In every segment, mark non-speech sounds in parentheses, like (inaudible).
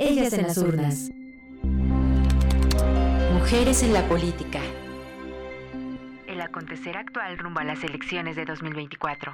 Ellas en las urnas. Mujeres en la política. El acontecer actual rumbo a las elecciones de 2024.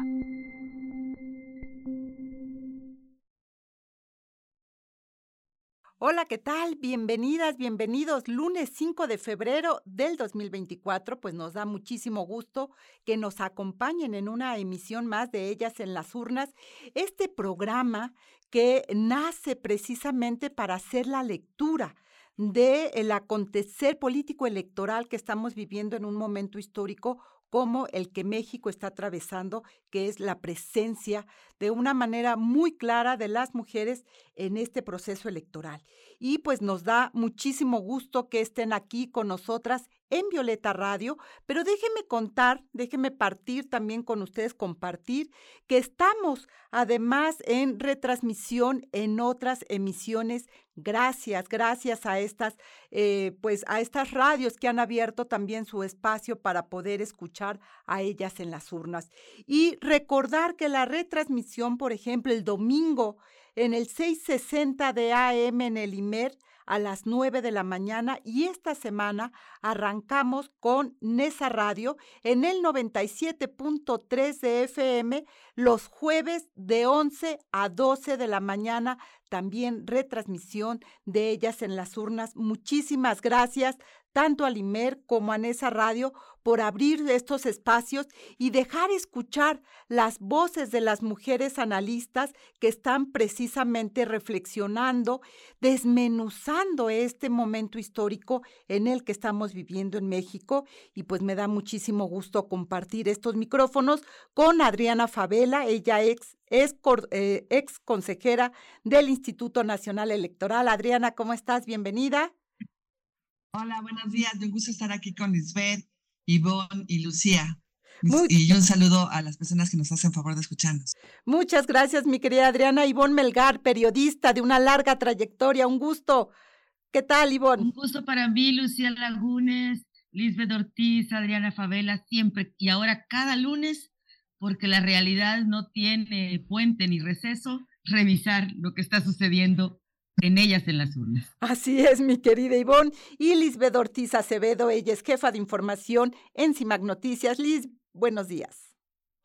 Hola, ¿qué tal? Bienvenidas, bienvenidos. Lunes 5 de febrero del 2024, pues nos da muchísimo gusto que nos acompañen en una emisión más de Ellas en las Urnas. Este programa que nace precisamente para hacer la lectura del acontecer político electoral que estamos viviendo en un momento histórico como el que México está atravesando, que es la presencia de una manera muy clara de las mujeres en este proceso electoral. Y pues nos da muchísimo gusto que estén aquí con nosotras en Violeta Radio, pero déjenme contar, déjenme partir también con ustedes, compartir que estamos además en retransmisión en otras emisiones Gracias, gracias a estas, eh, pues a estas radios que han abierto también su espacio para poder escuchar a ellas en las urnas. Y recordar que la retransmisión, por ejemplo, el domingo en el 660 de AM en el IMER, a las 9 de la mañana y esta semana arrancamos con Nesa Radio en el 97.3 de FM los jueves de 11 a 12 de la mañana también retransmisión de ellas en las urnas. Muchísimas gracias tanto a Limer como a Nesa Radio por abrir estos espacios y dejar escuchar las voces de las mujeres analistas que están precisamente reflexionando, desmenuzando este momento histórico en el que estamos viviendo en México. Y pues me da muchísimo gusto compartir estos micrófonos con Adriana Favela, ella ex, es eh, ex consejera del Instituto Nacional Electoral. Adriana, ¿cómo estás? Bienvenida. Hola, buenos días. Un gusto estar aquí con Lisbeth, Ivonne y Lucía. Y un saludo a las personas que nos hacen favor de escucharnos. Muchas gracias, mi querida Adriana. Ivonne Melgar, periodista de una larga trayectoria. Un gusto. ¿Qué tal, Ivonne? Un gusto para mí, Lucía Lagunes, Lisbeth Ortiz, Adriana Favela, siempre y ahora cada lunes, porque la realidad no tiene puente ni receso, revisar lo que está sucediendo en ellas en las urnas. Así es, mi querida Ivonne. Y Lisbeth Ortiz Acevedo, ella es jefa de información en CIMAC Noticias. Liz, buenos días.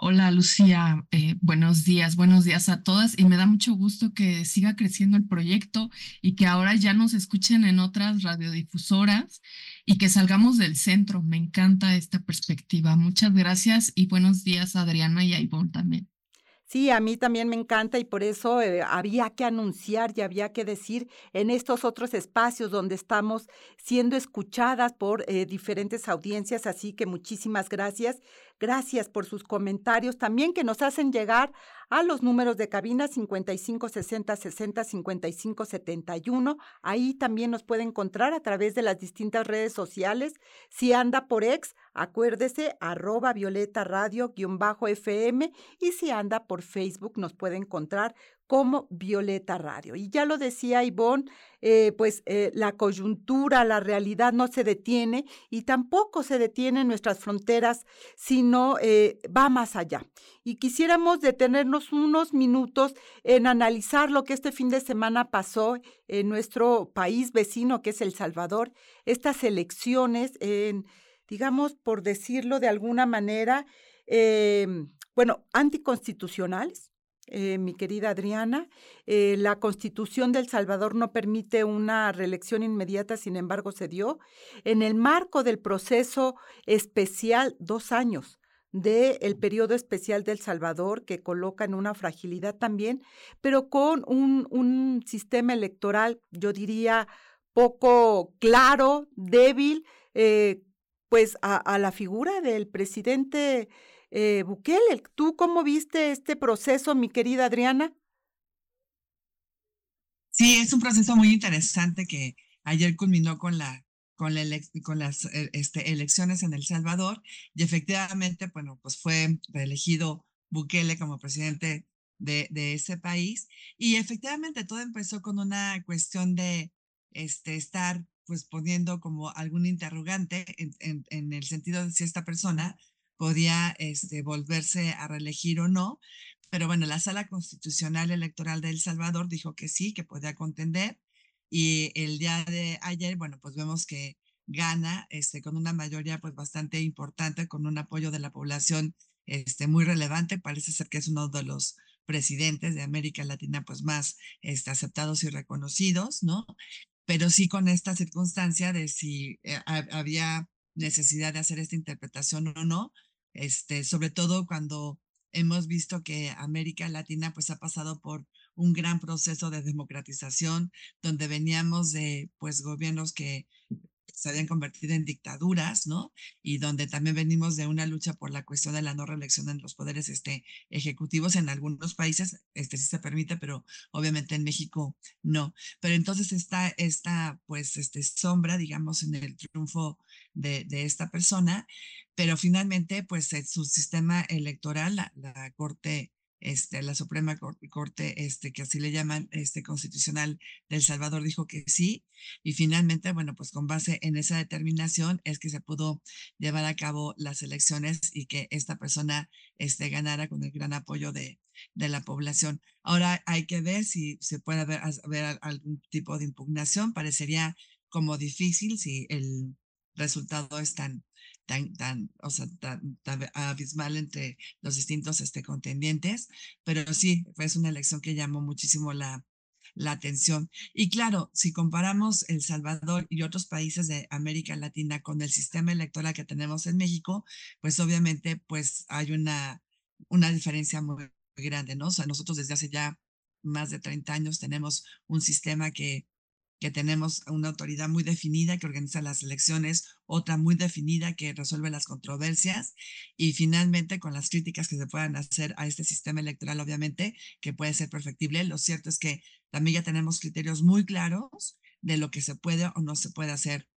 Hola Lucía, eh, buenos días, buenos días a todas y me da mucho gusto que siga creciendo el proyecto y que ahora ya nos escuchen en otras radiodifusoras y que salgamos del centro. Me encanta esta perspectiva. Muchas gracias y buenos días Adriana y a Ivonne también. Sí, a mí también me encanta y por eso eh, había que anunciar y había que decir en estos otros espacios donde estamos siendo escuchadas por eh, diferentes audiencias. Así que muchísimas gracias. Gracias por sus comentarios también que nos hacen llegar a los números de cabina 55 60 60 55 71. Ahí también nos puede encontrar a través de las distintas redes sociales. Si anda por ex, acuérdese arroba violeta radio guion bajo FM y si anda por Facebook nos puede encontrar como Violeta Radio. Y ya lo decía Ivonne, eh, pues eh, la coyuntura, la realidad no se detiene y tampoco se detiene en nuestras fronteras, sino eh, va más allá. Y quisiéramos detenernos unos minutos en analizar lo que este fin de semana pasó en nuestro país vecino, que es El Salvador, estas elecciones, en, digamos, por decirlo de alguna manera, bueno, anticonstitucionales eh, mi querida Adriana. Eh, la constitución del Salvador no permite una reelección inmediata, sin embargo, se dio. En el marco del proceso especial, dos años del periodo especial del Salvador, que coloca en una fragilidad también, pero con un, un sistema electoral, yo diría, poco claro, débil, eh, pues a, a, la figura del presidente eh, Bukele. ¿Tú cómo viste este proceso, mi querida Adriana? Sí, es un proceso muy interesante que ayer culminó con la con, la con las eh, este, elecciones en El Salvador y efectivamente, bueno, pues fue reelegido Bukele como presidente de, ese país y efectivamente todo empezó con una cuestión de este, estar pues poniendo como algún interrogante en, en el sentido de si esta persona podía este, volverse a reelegir o no. Pero bueno, la Sala Constitucional Electoral de El Salvador dijo que sí, que podía contender. Y el día de ayer, bueno, pues vemos que gana este, con una mayoría pues bastante importante, con un apoyo de la población este, muy relevante. Parece ser que es uno de los presidentes de América Latina pues más este, aceptados y reconocidos, ¿no? Pero sí con esta circunstancia de si eh, había necesidad de hacer esta interpretación o no, este, sobre todo cuando hemos visto que América Latina pues ha pasado por un gran proceso de democratización donde veníamos de pues gobiernos que se habían convertido en dictaduras, ¿no? Y donde también venimos de una lucha por la cuestión de la no reelección en los poderes este, ejecutivos. En algunos países este, sí se permite, pero obviamente en México no. Pero entonces está esta, pues, este, sombra, digamos, en el triunfo de, de esta persona, pero finalmente, pues, su sistema electoral, la, la Corte este, la Suprema Corte, este, que así le llaman, este, constitucional de El Salvador dijo que sí, y finalmente, bueno, pues con base en esa determinación es que se pudo llevar a cabo las elecciones y que esta persona este, ganara con el gran apoyo de, de la población. Ahora hay que ver si se puede haber, haber algún tipo de impugnación, parecería como difícil si el resultado es tan, tan, tan, o sea, tan, abismal entre los distintos este, contendientes, pero sí, fue una elección que llamó muchísimo la, la atención. Y claro, si comparamos El Salvador y otros países de América Latina con el sistema electoral que tenemos en México, pues obviamente pues hay una, una diferencia muy grande, ¿no? O sea, nosotros desde hace ya más de 30 años tenemos un sistema que que tenemos una autoridad muy definida que organiza las elecciones, otra muy definida que resuelve las controversias y finalmente con las críticas que se puedan hacer a este sistema electoral, obviamente, que puede ser perfectible. Lo cierto es que también ya tenemos criterios muy claros de lo que se puede o no se puede hacer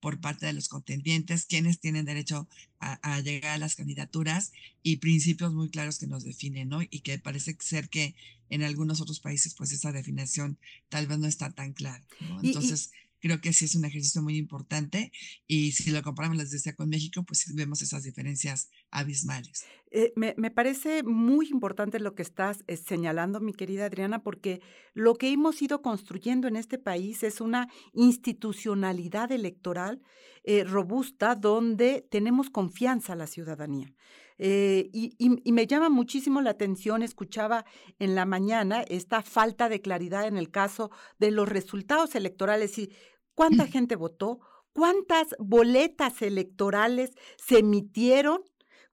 por parte de los contendientes, quienes tienen derecho a, llegar a las candidaturas y principios muy claros que nos definen, ¿no? Y que parece ser que en algunos otros países, pues esa definición tal vez no está tan clara, ¿no? Entonces, creo que sí es un ejercicio muy importante y si lo comparamos, les decía, con México, pues vemos esas diferencias abismales. Eh, me, me, parece muy importante lo que estás eh, señalando, mi querida Adriana, porque lo que hemos ido construyendo en este país es una institucionalidad electoral eh, robusta donde tenemos confianza a la ciudadanía. Eh, y, y, me llama muchísimo la atención, escuchaba en la mañana esta falta de claridad en el caso de los resultados electorales y cuánta gente votó, cuántas boletas electorales se emitieron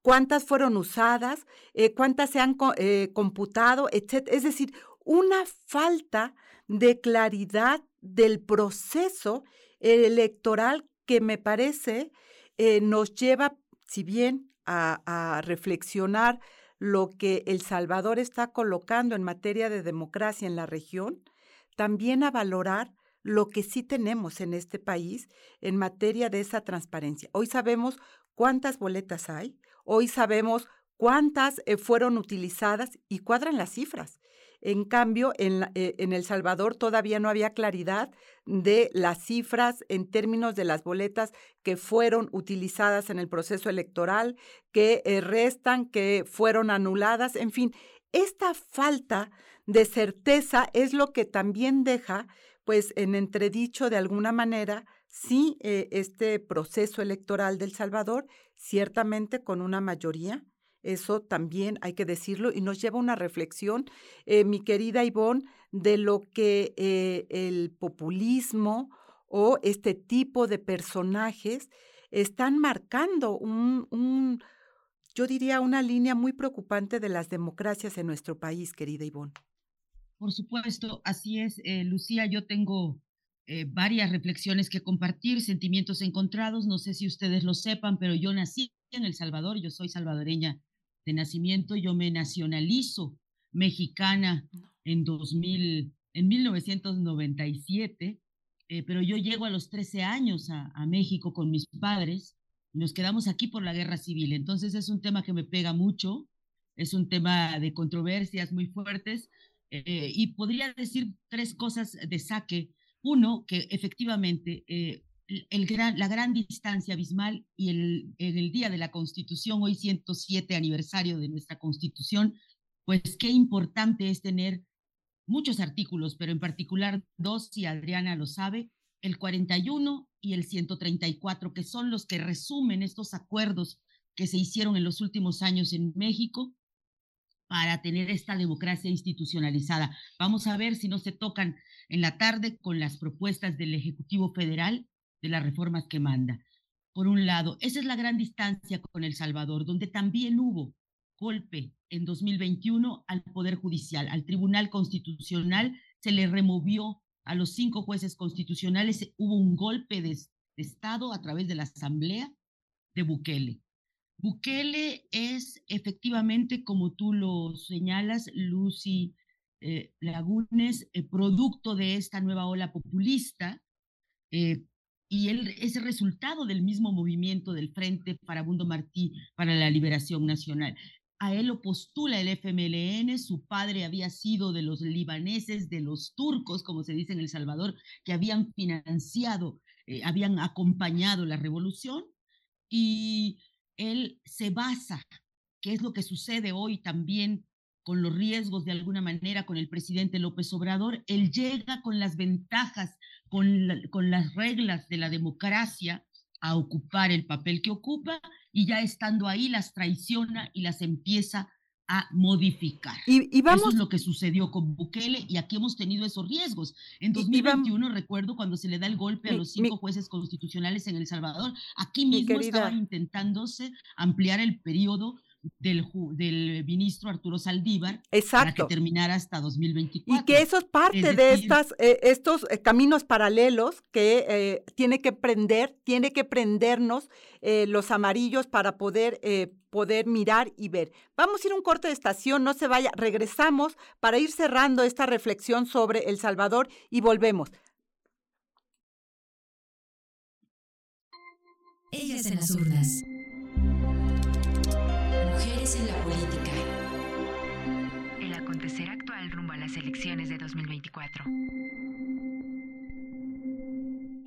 cuántas fueron usadas, eh, cuántas se han eh, computado, etc. Es decir, una falta de claridad del proceso electoral que me parece eh, nos lleva, si bien a, reflexionar lo que El Salvador está colocando en materia de democracia en la región, también a valorar lo que sí tenemos en este país en materia de esa transparencia. Hoy sabemos cuántas boletas hay, Hoy sabemos cuántas eh, fueron utilizadas y cuadran las cifras. En cambio, en, eh, en, El Salvador todavía no había claridad de las cifras en términos de las boletas que fueron utilizadas en el proceso electoral, que eh, restan, que fueron anuladas, en fin. Esta falta de certeza es lo que también deja, pues, en entredicho de alguna manera, sí, este proceso electoral del Salvador ciertamente con una mayoría. Eso también hay que decirlo y nos lleva a una reflexión, eh, mi querida Ivonne, de lo que eh, el populismo o este tipo de personajes están marcando un, un, yo diría, una línea muy preocupante de las democracias en nuestro país, querida Ivonne. Por supuesto, así es, eh, Lucía. Yo tengo varias reflexiones que compartir, sentimientos encontrados. No sé si ustedes lo sepan, pero yo nací en El Salvador, yo soy salvadoreña de nacimiento, yo me nacionalizo mexicana en 2000, en 1997, eh, pero yo llego a los 13 años a, México con mis padres y nos quedamos aquí por la guerra civil. Entonces es un tema que me pega mucho, es un tema de controversias muy fuertes eh, y podría decir tres cosas de saque uno, que efectivamente eh, la gran distancia abismal y el, en el día de la Constitución, hoy 107 aniversario de nuestra Constitución, pues qué importante es tener muchos artículos, pero en particular dos, y Adriana lo sabe, el 41 y el 134, que son los que resumen estos acuerdos que se hicieron en los últimos años en México para tener esta democracia institucionalizada. Vamos a ver si no se tocan en la tarde con las propuestas del Ejecutivo Federal de las reformas que manda. Por un lado, esa es la gran distancia con El Salvador, donde también hubo golpe en 2021 al Poder Judicial, al Tribunal Constitucional, se le removió a los cinco jueces constitucionales, hubo un golpe de, Estado a través de la Asamblea de Bukele. Bukele es efectivamente, como tú lo señalas, Lucy eh, Lagunes, eh, producto de esta nueva ola populista, eh, y él es resultado del mismo movimiento del Frente Farabundo Martí para la Liberación Nacional. A él lo postula el FMLN, su padre había sido de los libaneses, de los turcos, como se dice en El Salvador, que habían financiado, eh, habían acompañado la revolución, y él se basa, que es lo que sucede hoy también con los riesgos de alguna manera con el presidente López Obrador, él llega con las ventajas, con, con las reglas de la democracia a ocupar el papel que ocupa y ya estando ahí las traiciona y las empieza a modificar. Y, vamos, Eso es lo que sucedió con Bukele y aquí hemos tenido esos riesgos. En 2021 recuerdo cuando se le da el golpe a los cinco jueces constitucionales en El Salvador, aquí mismo estaba intentándose ampliar el periodo del, del ministro Arturo Saldívar para que terminara hasta 2024. Y que eso es parte de estas, eh, estos eh, caminos paralelos que eh, tiene que prender, tiene que prendernos los amarillos para poder, poder mirar y ver. Vamos a ir a un corte de estación, no se vaya, regresamos para ir cerrando esta reflexión sobre El Salvador y volvemos. Ellas en las urnas en la política. El acontecer actual rumbo a las elecciones de 2024.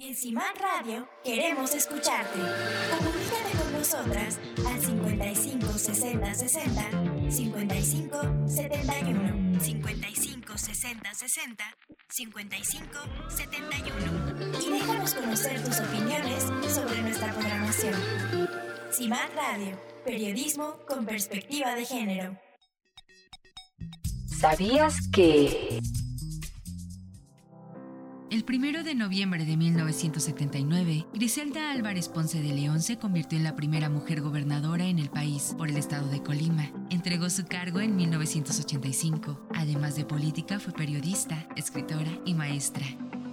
En Simán Radio queremos escucharte. Comunícate con nosotras al 55 60 60 55 71 55 60 60 55 71 y déjanos conocer tus opiniones sobre nuestra programación. Simán Radio Periodismo con perspectiva de género. ¿Sabías que... El primero de noviembre de 1979, Griselda Álvarez Ponce de León se convirtió en la primera mujer gobernadora en el país por el estado de Colima. Entregó su cargo en 1985. Además de política, fue periodista, escritora y maestra.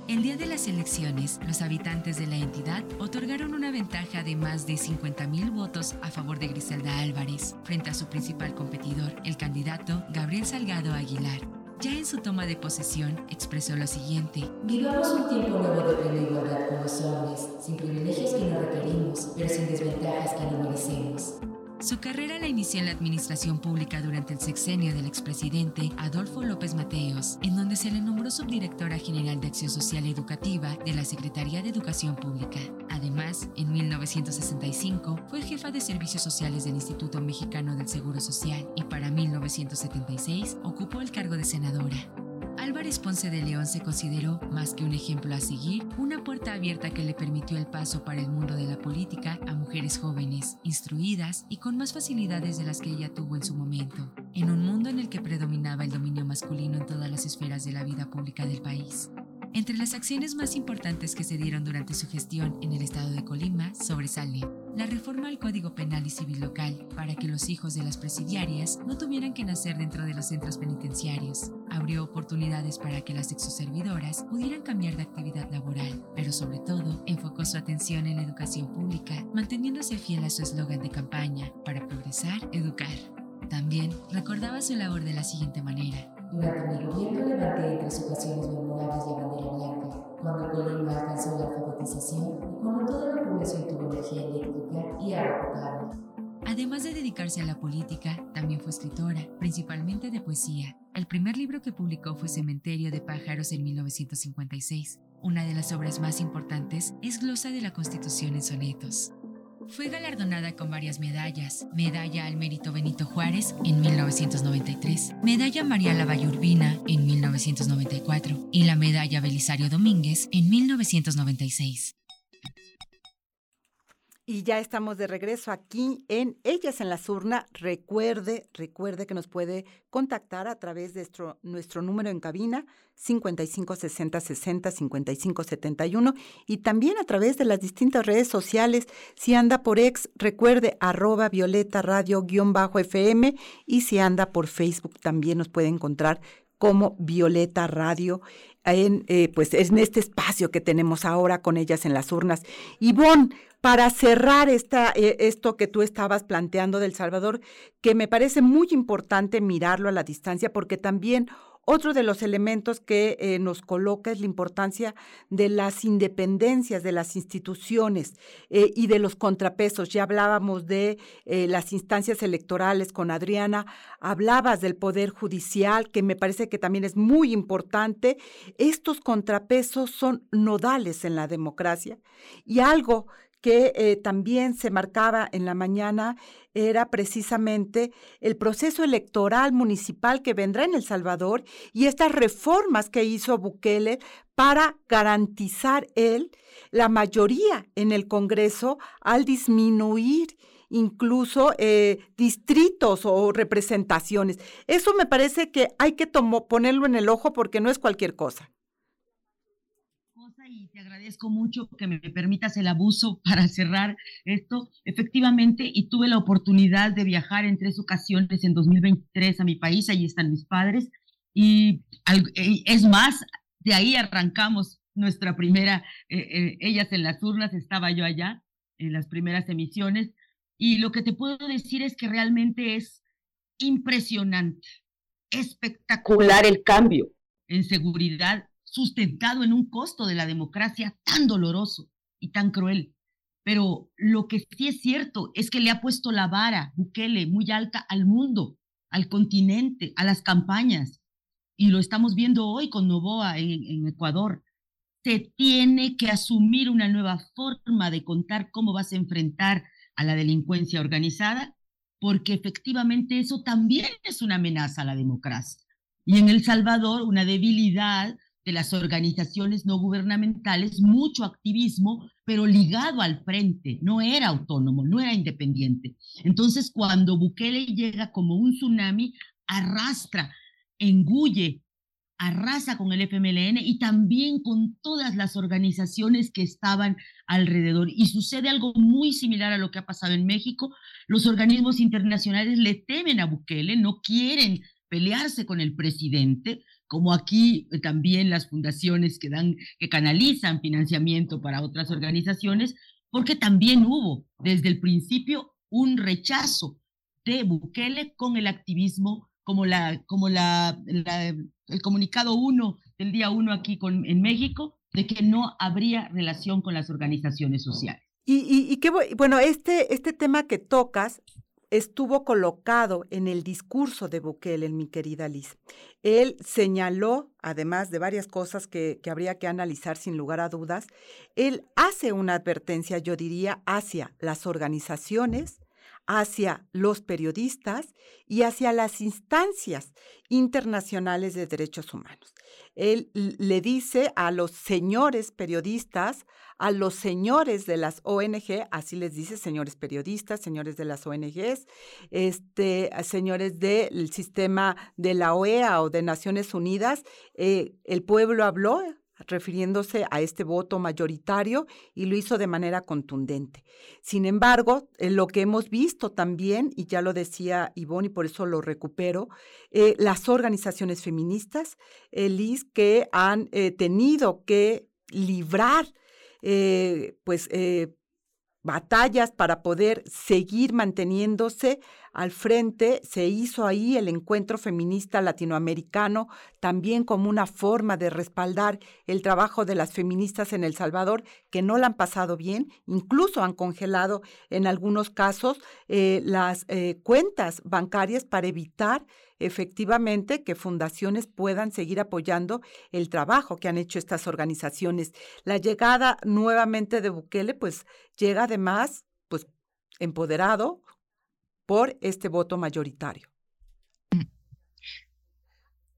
El día de las elecciones, los habitantes de la entidad otorgaron una ventaja de más de 50.000 votos a favor de Griselda Álvarez, frente a su principal competidor, el candidato Gabriel Salgado Aguilar. Ya en su toma de posesión, expresó lo siguiente. Vivamos un tiempo nuevo de plena igualdad con los hombres, sin privilegios que no requerimos, pero sin desventajas que no merecemos. Su carrera la inició en la administración pública durante el sexenio del expresidente Adolfo López Mateos, en donde se le nombró subdirectora general de Acción Social Educativa de la Secretaría de Educación Pública. Además, en 1965 fue jefa de Servicios Sociales del Instituto Mexicano del Seguro Social y para 1976 ocupó el cargo de senadora. Álvarez Ponce de León se consideró, más que un ejemplo a seguir, una puerta abierta que le permitió el paso para el mundo de la política a mujeres jóvenes, instruidas y con más facilidades de las que ella tuvo en su momento, en un mundo en el que predominaba el dominio masculino en todas las esferas de la vida pública del país. Entre las acciones más importantes que se dieron durante su gestión en el estado de Colima sobresale la reforma al Código Penal y Civil Local para que los hijos de las presidiarias no tuvieran que nacer dentro de los centros penitenciarios. Abrió oportunidades para que las exoservidoras pudieran cambiar de actividad laboral, pero sobre todo enfocó su atención en la educación pública, manteniéndose fiel a su eslogan de campaña para progresar, educar. También recordaba su labor de la siguiente manera. Durante mi gobierno levanté tres ocasiones memorables la bandera blanca, cuando Colima alcanzó la alfabetización y cuando toda la población tuvo energía eléctrica y agua potable. Además de dedicarse a la política, también fue escritora, principalmente de poesía. El primer libro que publicó fue Cementerio de Pájaros en 1956. Una de las obras más importantes es Glosa de la Constitución en sonetos. Fue galardonada con varias medallas. Medalla al Mérito Benito Juárez en 1993, Medalla María Lavallurbina en 1994 y la Medalla Belisario Domínguez en 1996. Y ya estamos de regreso aquí en Ellas en la Urna. Recuerde, recuerde que nos puede contactar a través de nuestro, número en cabina 5560 60 55 71 y también a través de las distintas redes sociales. Si anda por ex, recuerde arroba violeta radio guion bajo FM y si anda por Facebook también nos puede encontrar como Violeta Radio en, eh, pues, en este espacio que tenemos ahora con ellas en las urnas. Ivonne, para cerrar esta, eh, esto que tú estabas planteando del Salvador, que me parece muy importante mirarlo a la distancia, porque también otro de los elementos que eh, nos coloca es la importancia de las independencias de las instituciones eh, y de los contrapesos. Ya hablábamos de las instancias electorales con Adriana, hablabas del Poder Judicial, que me parece que también es muy importante. Estos contrapesos son nodales en la democracia y algo que eh, también se marcaba en la mañana era precisamente el proceso electoral municipal que vendrá en El Salvador y estas reformas que hizo Bukele para garantizar él la mayoría en el Congreso al disminuir incluso eh, distritos o representaciones. Eso me parece que hay que ponerlo en el ojo porque no es cualquier cosa y te agradezco mucho que me permitas el abuso (laughs) para cerrar esto. Efectivamente, y tuve la oportunidad de viajar en tres ocasiones en 2023 a mi país, ahí están mis padres, y es más, de ahí arrancamos nuestra primera, eh, eh, ellas en las urnas, estaba yo allá en las primeras emisiones, y lo que te puedo decir es que realmente es impresionante, espectacular el cambio en seguridad sustentado en un costo de la democracia tan doloroso y tan cruel. Pero lo que sí es cierto es que le ha puesto la vara, Bukele, muy alta al mundo, al continente, a las campañas. Y lo estamos viendo hoy con Novoa en, en Ecuador. Se tiene que asumir una nueva forma de contar cómo vas a enfrentar a la delincuencia organizada, porque efectivamente eso también es una amenaza a la democracia. Y en El Salvador, una debilidad de las organizaciones no gubernamentales, mucho activismo, pero ligado al frente, no era autónomo, no era independiente. Entonces, cuando Bukele llega como un tsunami, arrastra, engulle, arrasa con el FMLN y también con todas las organizaciones que estaban alrededor. Y sucede algo muy similar a lo que ha pasado en México. Los organismos internacionales le temen a Bukele, no quieren pelearse con el presidente, como aquí eh, también las fundaciones que dan, que canalizan financiamiento para otras organizaciones, porque también hubo desde el principio un rechazo de Bukele con el activismo, como la, como la, el comunicado 1 del día 1 aquí con, en México, de que no habría relación con las organizaciones sociales. Y, y, y qué bueno, este, este tema que tocas estuvo colocado en el discurso de Bukele, mi querida Liz. Él señaló, además de varias cosas que, que, habría que analizar sin lugar a dudas, él hace una advertencia, yo diría, hacia las organizaciones, hacia los periodistas y hacia las instancias internacionales de derechos humanos. Él le dice a los señores periodistas, a los señores de las ONG, así les dice, señores periodistas, señores de las ONGs, este, señores del sistema de la OEA o de Naciones Unidas, eh, el pueblo habló, refiriéndose a este voto mayoritario y lo hizo de manera contundente. Sin embargo, eh, lo que hemos visto también, y ya lo decía Ivonne y por eso lo recupero, eh, las organizaciones feministas, Liz, que han eh, tenido que librar pues batallas para poder seguir manteniéndose al frente. Se hizo ahí el encuentro feminista latinoamericano, también como una forma de respaldar el trabajo de las feministas en El Salvador, que no la han pasado bien, incluso han congelado en algunos casos eh, las eh, cuentas bancarias para evitar efectivamente que fundaciones puedan seguir apoyando el trabajo que han hecho estas organizaciones. La llegada nuevamente de Bukele, pues llega además pues empoderado por este voto mayoritario.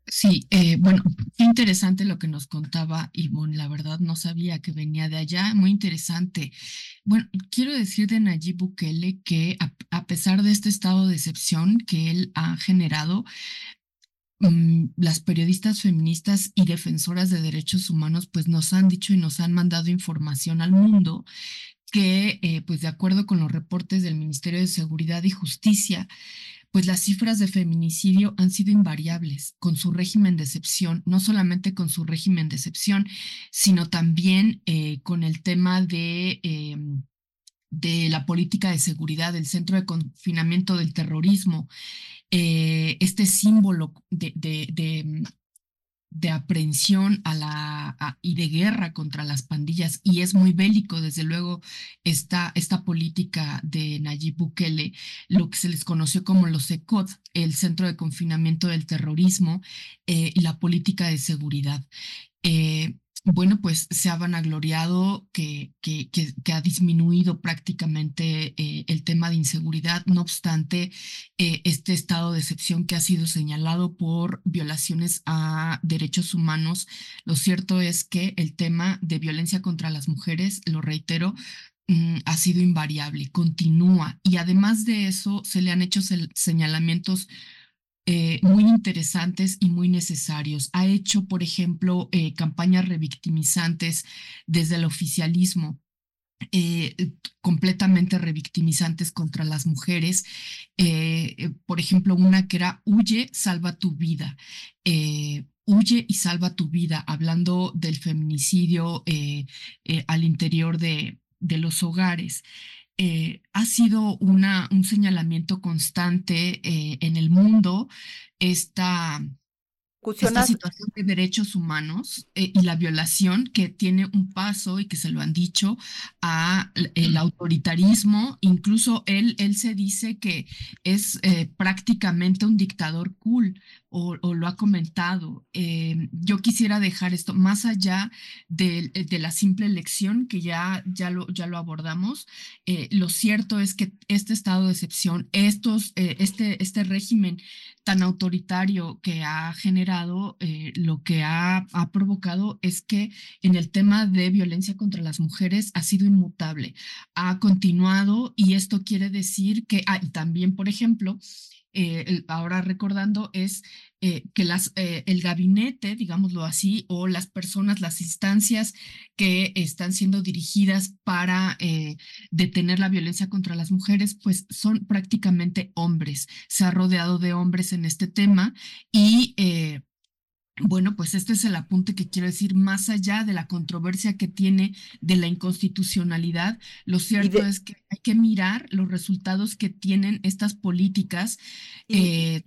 Sí, eh, bueno, interesante lo que nos contaba Ivonne, la verdad no sabía que venía de allá, muy interesante. Bueno, quiero decir de Nayib Bukele que a, pesar de este estado de excepción que él ha generado, mm, las periodistas feministas y defensoras de derechos humanos pues nos han dicho y nos han mandado información al mundo que eh, pues de acuerdo con los reportes del Ministerio de Seguridad y Justicia, pues las cifras de feminicidio han sido invariables con su régimen de excepción, no solamente con su régimen de excepción, sino también eh, con el tema de, em, de la política de seguridad, del centro de confinamiento del terrorismo, eh, este símbolo de, aprehensión a la, y de guerra contra las pandillas y es muy bélico, desde luego, esta, esta política de Nayib Bukele, lo que se les conoció como los ECOD, el Centro de Confinamiento del Terrorismo eh, y la política de seguridad. Eh, bueno, pues se ha vanagloriado que, que, ha disminuido prácticamente eh, el tema de inseguridad. No obstante, eh, este estado de excepción que ha sido señalado por violaciones a derechos humanos, lo cierto es que el tema de violencia contra las mujeres, lo reitero, mm, ha sido invariable, continúa. Y además de eso, se le han hecho señalamientos eh, muy interesantes y muy necesarios. Ha hecho, por ejemplo, eh, campañas revictimizantes desde el oficialismo. Eh, completamente revictimizantes contra las mujeres. por ejemplo, una que era huye, salva tu vida. huye y salva tu vida, hablando del feminicidio al interior de, de los hogares. Eh, ha sido una, un señalamiento constante eh, en el mundo esta, esta situación de derechos humanos eh, y la violación que tiene un paso y que se lo han dicho a el autoritarismo. Incluso él, él se dice que es prácticamente un dictador cool o, lo ha comentado. Eh, yo quisiera dejar esto más allá de, de, la simple elección que ya, ya, lo, ya lo abordamos. Eh, lo cierto es que este estado de excepción, estos, eh, este, este régimen tan autoritario que ha generado, lo que ha, ha provocado es que en el tema de violencia contra las mujeres ha sido inmutable, ha continuado y esto quiere decir que, ah, también, por ejemplo, eh, ahora recordando, es eh, que las, eh, el gabinete, digámoslo así, o las personas, las instancias que están siendo dirigidas para detener la violencia contra las mujeres, pues son prácticamente hombres. Se ha rodeado de hombres en este tema y bueno, pues este es el apunte que quiero decir, más allá de la controversia que tiene de la inconstitucionalidad, lo cierto es que hay que mirar los resultados que tienen estas políticas. Eh,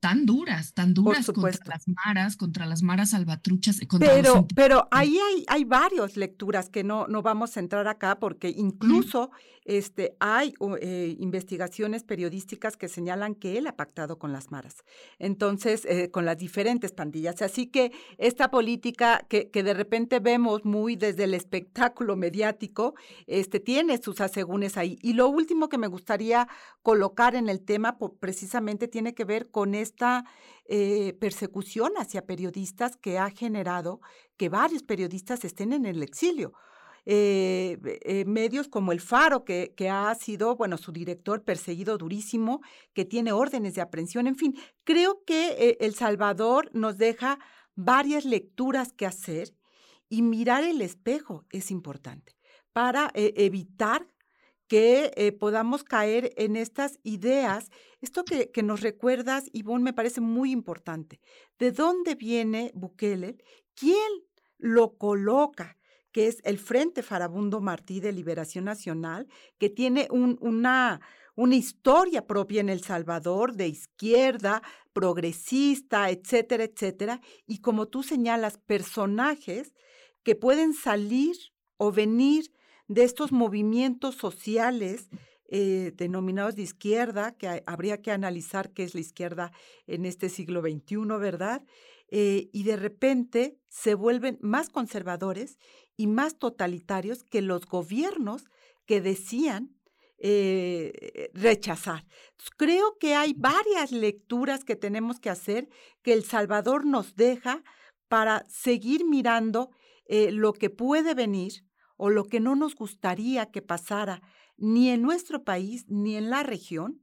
tan duras, tan duras contra las maras, contra las maras salvatruchas. Contra pero, pero ahí hay, hay varias lecturas que no, no vamos a entrar acá porque incluso este, hay eh, investigaciones periodísticas que señalan que él ha pactado con las maras, entonces, eh, con las diferentes pandillas. Así que esta política que, que de repente vemos muy desde el espectáculo mediático, este, tiene sus asegúnes ahí. Y lo último que me gustaría colocar en el tema precisamente tiene que ver con esta eh, persecución hacia periodistas que ha generado que varios periodistas estén en el exilio. Eh, eh, medios como El Faro, que, que, ha sido, bueno, su director perseguido durísimo, que tiene órdenes de aprehensión, en fin, creo que El Salvador nos deja varias lecturas que hacer y mirar el espejo es importante para evitar que eh, podamos caer en estas ideas. Esto que, que nos recuerdas, Ivonne, me parece muy importante. ¿De dónde viene Bukele? ¿Quién lo coloca? que es el Frente Farabundo Martí de Liberación Nacional, que tiene un, una, una historia propia en El Salvador, de izquierda, progresista, etcétera, etcétera, y como tú señalas, personajes que pueden salir o venir de estos movimientos sociales eh, denominados de izquierda, que habría que analizar qué es la izquierda en este siglo XXI, ¿verdad? Eh, y de repente se vuelven más conservadores y más totalitarios que los gobiernos que decían eh, rechazar. Creo que hay varias lecturas que tenemos que hacer que El Salvador nos deja para seguir mirando lo que puede venir o lo que no nos gustaría que pasara ni en nuestro país ni en la región,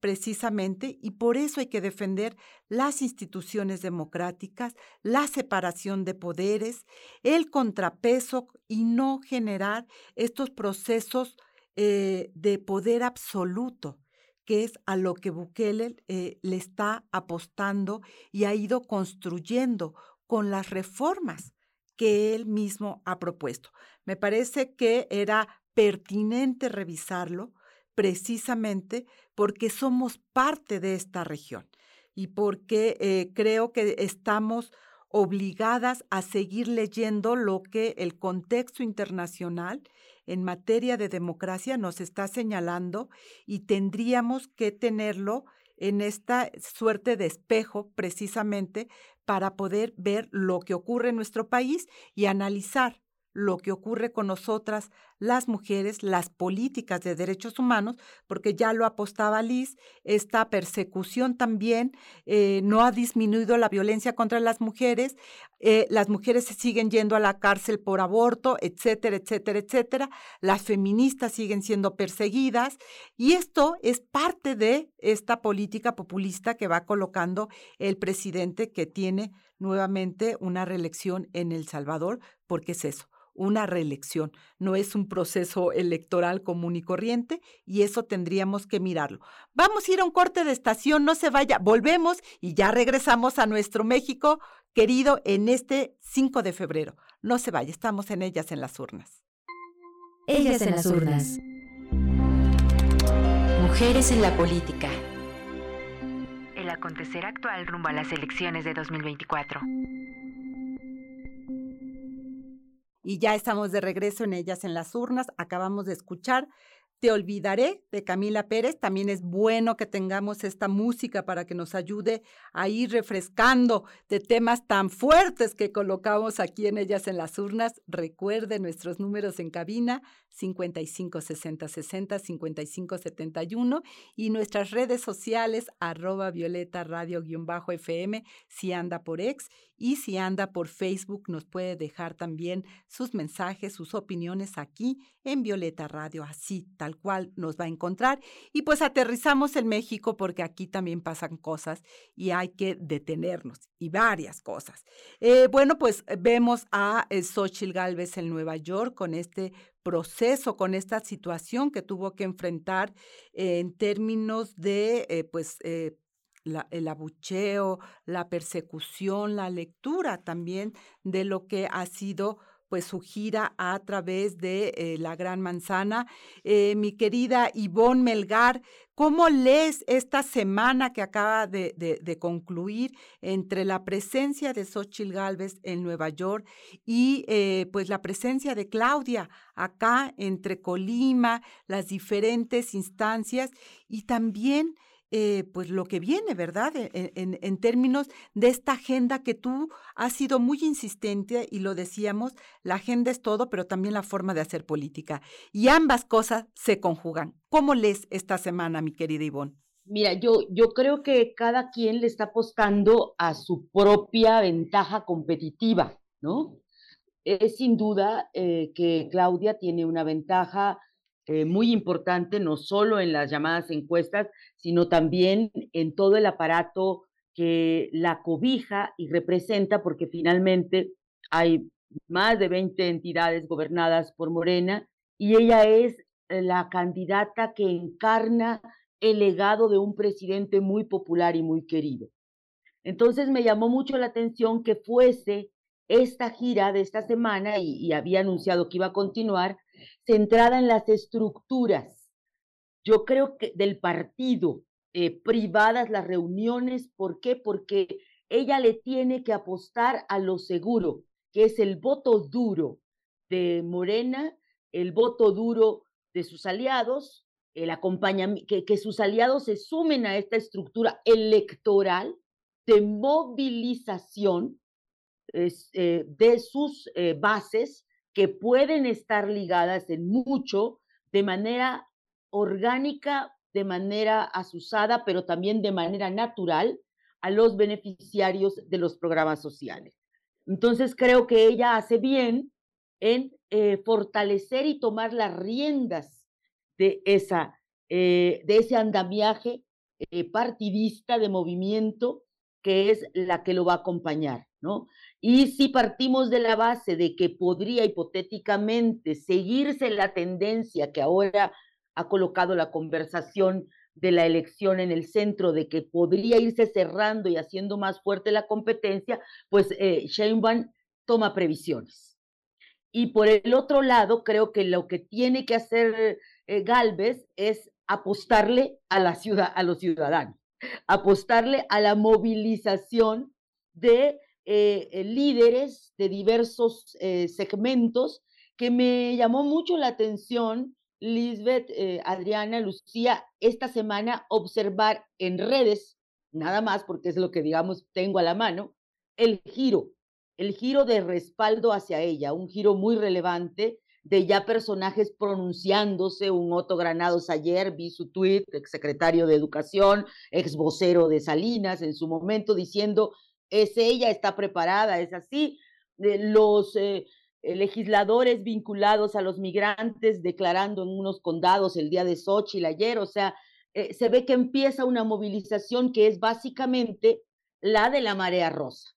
precisamente, y por eso hay que defender las instituciones democráticas, la separación de poderes, el contrapeso y no generar estos procesos eh, de poder absoluto, que es a lo que Bukele eh, le está apostando y ha ido construyendo con las reformas que él mismo ha propuesto. Me parece que era pertinente revisarlo precisamente porque somos parte de esta región y porque eh, creo que estamos obligadas a seguir leyendo lo que el contexto internacional en materia de democracia nos está señalando y tendríamos que tenerlo en esta suerte de espejo precisamente para poder ver lo que ocurre en nuestro país y analizar lo que ocurre con nosotras, las mujeres, las políticas de derechos humanos, porque ya lo apostaba Liz, esta persecución también eh, no ha disminuido la violencia contra las mujeres, eh, las mujeres se siguen yendo a la cárcel por aborto, etcétera, etcétera, etcétera, las feministas siguen siendo perseguidas y esto es parte de esta política populista que va colocando el presidente que tiene nuevamente una reelección en El Salvador, porque es eso una reelección, no es un proceso electoral común y corriente y eso tendríamos que mirarlo. Vamos a ir a un corte de estación, no se vaya, volvemos y ya regresamos a nuestro México querido en este 5 de febrero. No se vaya, estamos en ellas en las urnas. Ellas en las urnas. Mujeres en la política. El acontecer actual rumbo a las elecciones de 2024. Y ya estamos de regreso en ellas en las urnas. Acabamos de escuchar te olvidaré de Camila Pérez. También es bueno que tengamos esta música para que nos ayude a ir refrescando de temas tan fuertes que colocamos aquí en ellas en las urnas. Recuerde nuestros números en cabina 55 60 60 55 71 y nuestras redes sociales arroba violeta radio guion bajo FM si anda por ex y si anda por Facebook nos puede dejar también sus mensajes, sus opiniones aquí en Violeta Radio, así tal cual nos va a encontrar. Y pues aterrizamos en México porque aquí también pasan cosas y hay que detenernos y varias cosas. Eh, bueno, pues vemos a eh, Xochitl Galvez en Nueva York con este proceso, con esta situación que tuvo que enfrentar en términos de, eh, el abucheo, la persecución, la lectura también de lo que ha sido pues su gira a través de eh, la Gran Manzana. Eh, mi querida Ivonne Melgar, ¿cómo lees esta semana que acaba de, de, concluir entre la presencia de Xochitl Galvez en Nueva York y eh, pues la presencia de Claudia acá entre Colima, las diferentes instancias y también eh, pues lo que viene, ¿verdad? E, e, en, en, términos de esta agenda que tú has sido muy insistente y lo decíamos, la agenda es todo, pero también la forma de hacer política. Y ambas cosas se conjugan. ¿Cómo lees esta semana, mi querida Ivonne? Mira, yo, yo creo que cada quien le está apostando a su propia ventaja competitiva, ¿no? Es sin duda eh, que Claudia tiene una ventaja eh, muy importante, no solo en las llamadas encuestas, sino también en todo el aparato que la cobija y representa, porque finalmente hay más de 20 entidades gobernadas por Morena y ella es la candidata que encarna el legado de un presidente muy popular y muy querido. Entonces me llamó mucho la atención que fuese esta gira de esta semana, y había anunciado que iba a continuar, centrada en las estructuras, yo creo que del partido, eh, privadas las reuniones, ¿por qué? Porque ella le tiene que apostar a lo seguro, que es el voto duro de Morena, el voto duro de sus aliados, el acompañamiento, que, que sus aliados se sumen a esta estructura electoral de movilización eh, de sus eh, bases que pueden estar ligadas en mucho de manera orgánica, de manera asusada, pero también de manera natural a los beneficiarios de los programas sociales. Entonces creo que ella hace bien en eh, fortalecer y tomar las riendas de, esa, de ese andamiaje partidista de movimiento que es la que lo va a acompañar, ¿no? Y si partimos de la base de que podría hipotéticamente seguirse la tendencia que ahora ha colocado la conversación de la elección en el centro, de que podría irse cerrando y haciendo más fuerte la competencia, pues eh, Sheinbaum toma previsiones. Y por el otro lado, creo que lo que tiene que hacer eh, Galvez es apostarle a, la ciudad, a los ciudadanos, apostarle a la movilización de eh, eh, líderes de diversos eh, segmentos que me llamó mucho la atención, Lisbeth, Adriana, Lucía, esta semana observar en redes, nada más porque es lo que digamos tengo a la mano, el giro, el giro de respaldo hacia ella, un giro muy relevante de ya personajes pronunciándose, un Otto Granados ayer, vi su tuit, exsecretario de Educación, ex vocero de Salinas en su momento, diciendo es ella, está preparada, es así. Los eh, legisladores vinculados a los migrantes declarando en unos condados el día de Xochitl ayer, o sea, eh, se ve que empieza una movilización que es básicamente la de la marea rosa.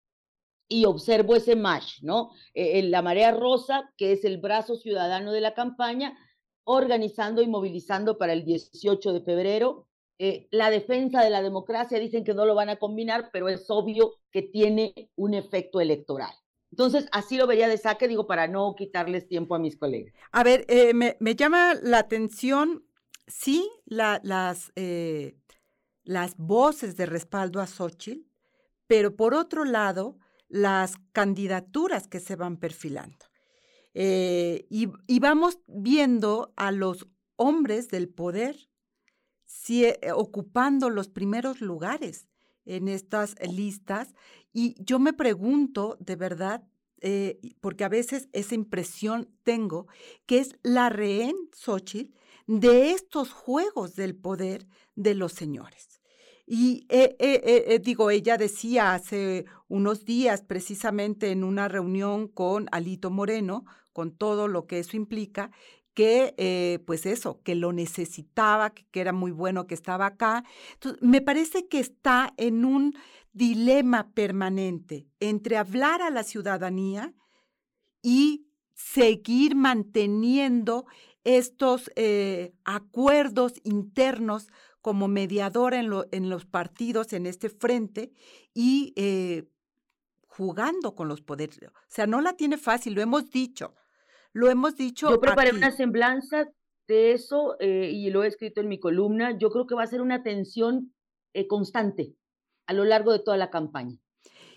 Y observo ese match, ¿no? Eh, la marea rosa, que es el brazo ciudadano de la campaña, organizando y movilizando para el 18 de febrero eh, la defensa de la democracia dicen que no lo van a combinar, pero es obvio que tiene un efecto electoral. Entonces, así lo vería de saque, digo, para no quitarles tiempo a mis colegas. A ver, eh, me, llama la atención, sí, las, eh, las voces de respaldo a Xochitl, pero por otro lado, las candidaturas que se van perfilando. y, y, vamos viendo a los hombres del poder eh, ocupando los primeros lugares en estas listas. Y yo me pregunto, de verdad, eh, porque a veces esa impresión tengo, que es la rehén Xochitl de estos juegos del poder de los señores. Y eh, digo, ella decía hace unos días, precisamente en una reunión con Alito Moreno, con todo lo que eso implica, que, eh, pues eso, que lo necesitaba, que, era muy bueno que estaba acá. Me parece que está en un dilema permanente entre hablar a la ciudadanía y seguir manteniendo estos eh, acuerdos internos como mediadora en, en, los partidos en este frente y eh, jugando con los poderes. O sea, no la tiene fácil, lo hemos dicho. Lo hemos dicho. Yo preparé una semblanza de eso eh, y lo he escrito en mi columna. Yo creo que va a ser una tensión eh, constante a lo largo de toda la campaña.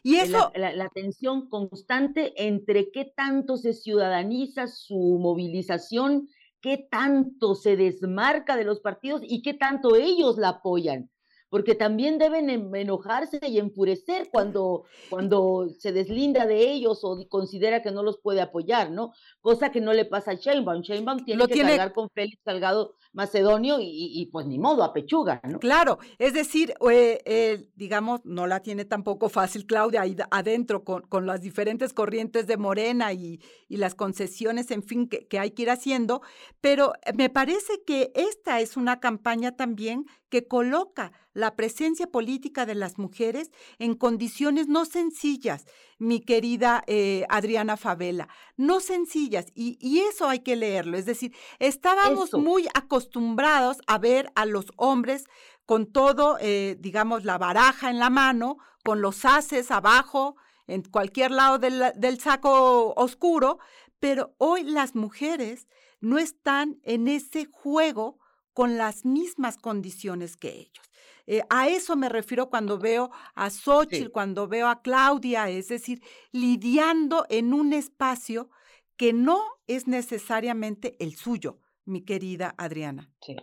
Y eso. La, tensión constante entre qué tanto se ciudadaniza su movilización, qué tanto se desmarca de los partidos y qué tanto ellos la apoyan porque también deben enojarse y enfurecer cuando, cuando se deslinda de ellos o considera que no los puede apoyar, ¿no? Cosa que no le pasa a Sheinbaum. Sheinbaum tiene que cargar con Félix Salgado Macedonio y, pues ni modo, a pechuga, ¿no? Claro, es decir, eh, digamos, no la tiene tampoco fácil Claudia ahí adentro con, con las diferentes corrientes de Morena y, y las concesiones, en fin, que, que hay que ir haciendo, pero me parece que esta es una campaña también que coloca la presencia política de las mujeres en condiciones no sencillas, mi querida eh, Adriana Favela, no sencillas, y, eso hay que leerlo, es decir, estábamos muy acostumbrados a ver a los hombres con todo, eh, digamos, la baraja en la mano, con los haces abajo, en cualquier lado del, del saco oscuro, pero hoy las mujeres no están en ese juego con las mismas condiciones que ellos. Eh, a eso me refiero cuando veo a Xochitl, cuando veo a Claudia, es decir, lidiando en un espacio que no es necesariamente el suyo, mi querida Adriana. Sí.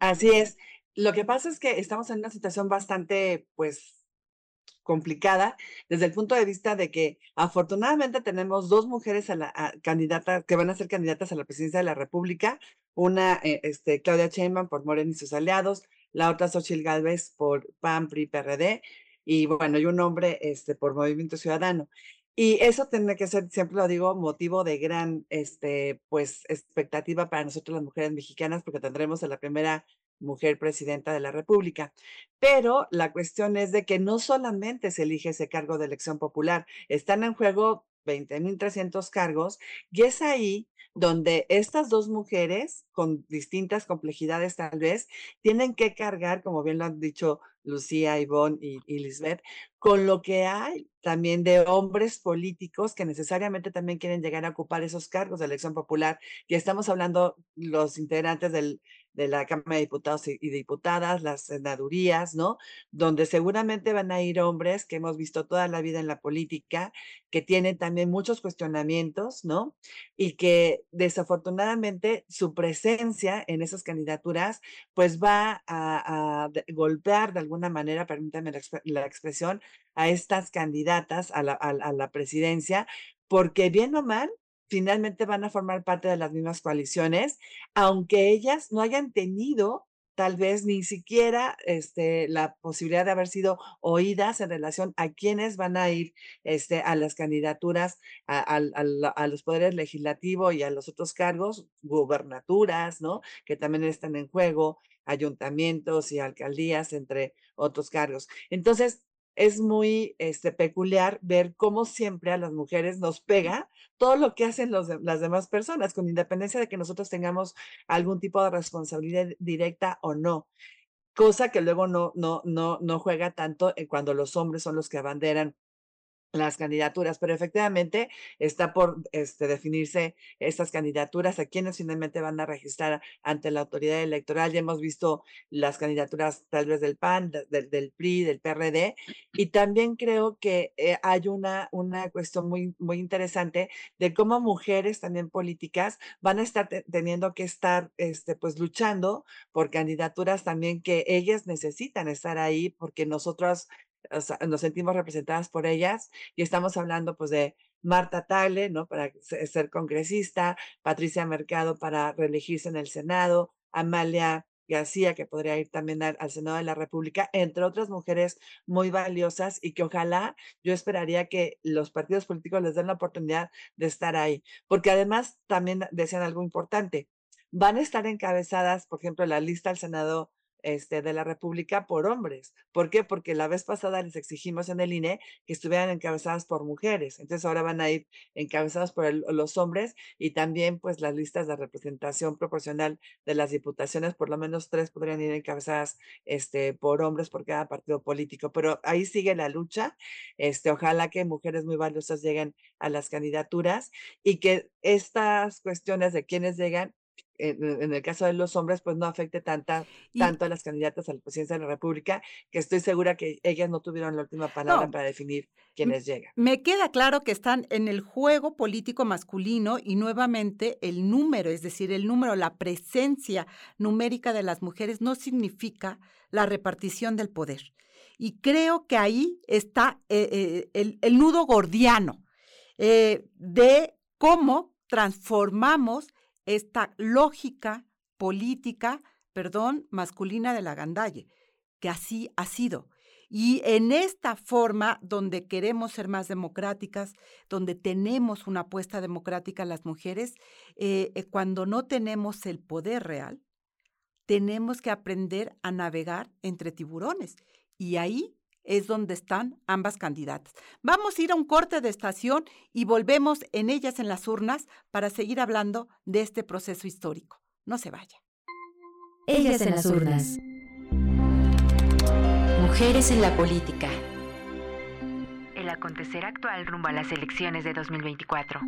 Así es. Lo que pasa es que estamos en una situación bastante, pues, complicada desde el punto de vista de que afortunadamente tenemos dos mujeres a la candidata que van a ser candidatas a la presidencia de la República, una eh, este, Claudia Sheinbaum por Morena y sus aliados, la otra Xochitl Gálvez por PAN, PRI, PRD y bueno, y un hombre este, por Movimiento Ciudadano. Y eso tiene que ser, siempre lo digo, motivo de gran este, pues, expectativa para nosotros las mujeres mexicanas, porque tendremos a la primera mujer presidenta de la República. Pero la cuestión es de que no solamente se elige ese cargo de elección popular, están en juego 20.300 cargos y es ahí donde estas dos mujeres, con distintas complejidades tal vez, tienen que cargar, como bien lo han dicho Lucía, Ivonne y, Lisbeth, con lo que hay también de hombres políticos que necesariamente también quieren llegar a ocupar esos cargos de elección popular. Y estamos hablando los integrantes del, de la Cámara de Diputados y, Diputadas, las senadurías, ¿no? Donde seguramente van a ir hombres que hemos visto toda la vida en la política, que tienen también muchos cuestionamientos, ¿no? Y que desafortunadamente su presencia en esas candidaturas, pues va a, golpear de alguna manera, permítanme la, expresión, a estas candidatas a la, a la presidencia, porque bien o mal, finalmente van a formar parte de las mismas coaliciones, aunque ellas no hayan tenido tal vez ni siquiera este, la posibilidad de haber sido oídas en relación a quienes van a ir este, a las candidaturas, a, a, los poderes legislativos y a los otros cargos, gubernaturas, ¿no? Que también están en juego, ayuntamientos y alcaldías, entre otros cargos. Entonces, es muy este, peculiar ver cómo siempre a las mujeres nos pega todo lo que hacen los las demás personas, con independencia de que nosotros tengamos algún tipo de responsabilidad directa o no. Cosa que luego no, no, no, no juega tanto cuando los hombres son los que abanderan las candidaturas, pero efectivamente está por este, definirse estas candidaturas, a quienes finalmente van a registrar ante la autoridad electoral. Ya hemos visto las candidaturas tal vez del PAN, del PRI, del PRD, y también creo que eh, hay una, una cuestión muy, muy interesante de cómo mujeres también políticas van a estar teniendo que estar este, pues luchando por candidaturas también que ellas necesitan estar ahí porque nosotros nos sentimos representadas por ellas y estamos hablando pues de Marta Tagle, ¿no? Para ser congresista, Patricia Mercado para reelegirse en el Senado, Amalia García, que podría ir también al, Senado de la República, entre otras mujeres muy valiosas y que ojalá yo esperaría que los partidos políticos les den la oportunidad de estar ahí. Porque además también decían algo importante, van a estar encabezadas, por ejemplo, la lista al Senado este, de la República por hombres. ¿Por qué? Porque la vez pasada les exigimos en el INE que estuvieran encabezadas por mujeres. Entonces ahora van a ir encabezadas por los hombres y también pues las listas de representación proporcional de las diputaciones, por lo menos tres podrían ir encabezadas este, por hombres por cada partido político. Pero ahí sigue la lucha. Este, ojalá que mujeres muy valiosas lleguen a las candidaturas y que estas cuestiones de quienes llegan en, el caso de los hombres, pues no afecte tanta, tanto a las candidatas a la presidencia de la República, que estoy segura que ellas no tuvieron la última palabra para definir quiénes llegan. Me queda claro que están en el juego político masculino y nuevamente el número, es decir, el número, la presencia numérica de las mujeres no significa la repartición del poder. Y creo que ahí está eh, eh, el, nudo gordiano eh, de cómo transformamos esta lógica política, perdón, masculina de la gandalle, que así ha sido. Y en esta forma, donde queremos ser más democráticas, donde tenemos una apuesta democrática las mujeres, eh, eh, cuando no tenemos el poder real, tenemos que aprender a navegar entre tiburones. Y ahí es donde están ambas candidatas. Vamos a ir a un corte de estación y volvemos en ellas en las urnas para seguir hablando de este proceso histórico. No se vaya. Ellas en las urnas. Mujeres en la política. El acontecer actual rumbo a las elecciones de 2024.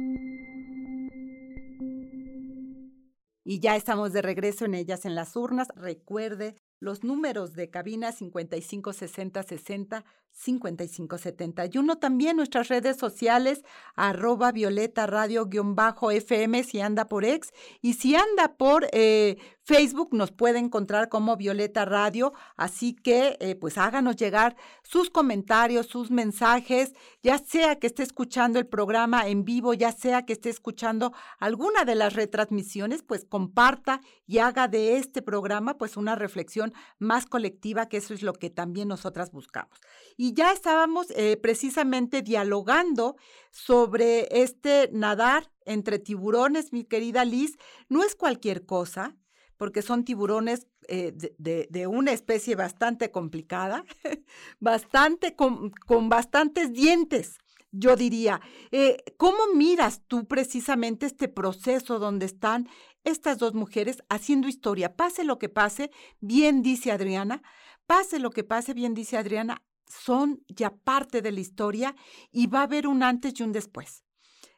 Y ya estamos de regreso en ellas en las urnas. Recuerde los números de cabina 556060 5571. También nuestras redes sociales, arroba violeta radio guion bajo FM si anda por ex y si anda por eh, Facebook nos puede encontrar como Violeta Radio, así que eh, pues háganos llegar sus comentarios, sus mensajes, ya sea que esté escuchando el programa en vivo, ya sea que esté escuchando alguna de las retransmisiones, pues comparta y haga de este programa pues una reflexión más colectiva, que eso es lo que también nosotras buscamos. Y ya estábamos eh, precisamente dialogando sobre este nadar entre tiburones, mi querida Liz, no es cualquier cosa, porque son tiburones eh, de, una especie bastante complicada, (laughs) bastante con, bastantes dientes, yo diría. Eh, ¿Cómo miras tú precisamente este proceso donde están estas dos mujeres haciendo historia? Pase lo que pase, bien dice Adriana, pase lo que pase, bien dice Adriana, son ya parte de la historia y va a haber un antes y un después,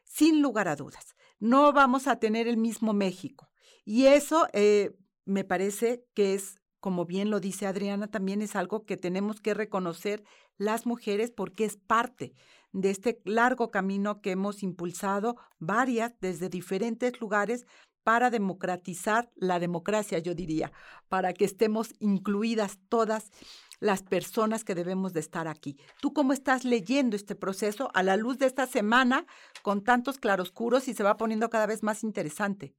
sin lugar a dudas. No vamos a tener el mismo México. Y eso eh, me parece que es, como bien lo dice Adriana, también es algo que tenemos que reconocer las mujeres porque es parte de este largo camino que hemos impulsado varias desde diferentes lugares para democratizar la democracia, yo diría, para que estemos incluidas todas las personas que debemos de estar aquí. ¿Tú cómo estás leyendo este proceso a la luz de esta semana con tantos claroscuros y se va poniendo cada vez más interesante?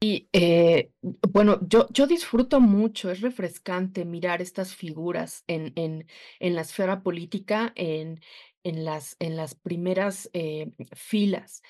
Y eh, bueno, yo, yo disfruto mucho, es refrescante mirar estas figuras en, en, en la esfera política, en, en, las, en las primeras eh, filas.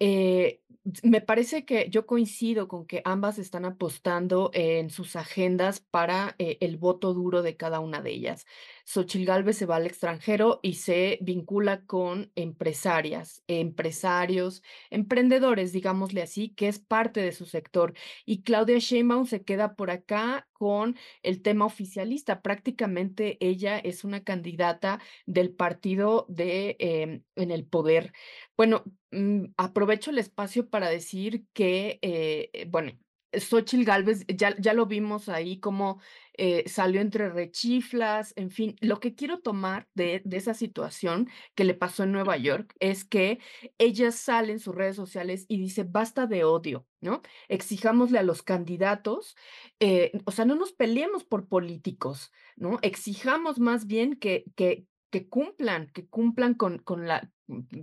Eh, me parece que yo coincido con que ambas están apostando en sus agendas para el voto duro de cada una de ellas. Xochil Gálvez se va al extranjero y se vincula con empresarias, empresarios, emprendedores, digámosle así, que es parte de su sector. Y Claudia Sheinbaum se queda por acá con el tema oficialista. Prácticamente ella es una candidata del partido de em, en el poder. Bueno, mm, aprovecho el espacio para decir que, eh, bueno, Xochil Gálvez, ya, ya lo vimos ahí como eh, salió entre rechiflas, en fin, lo que quiero tomar de, de, esa situación que le pasó en Nueva York es que ella sale en sus redes sociales y dice, basta de odio, ¿no? Exijámosle a los candidatos, eh, o sea, no nos peleemos por políticos, ¿no? Exijamos más bien que, que, que cumplan, que cumplan con, con la...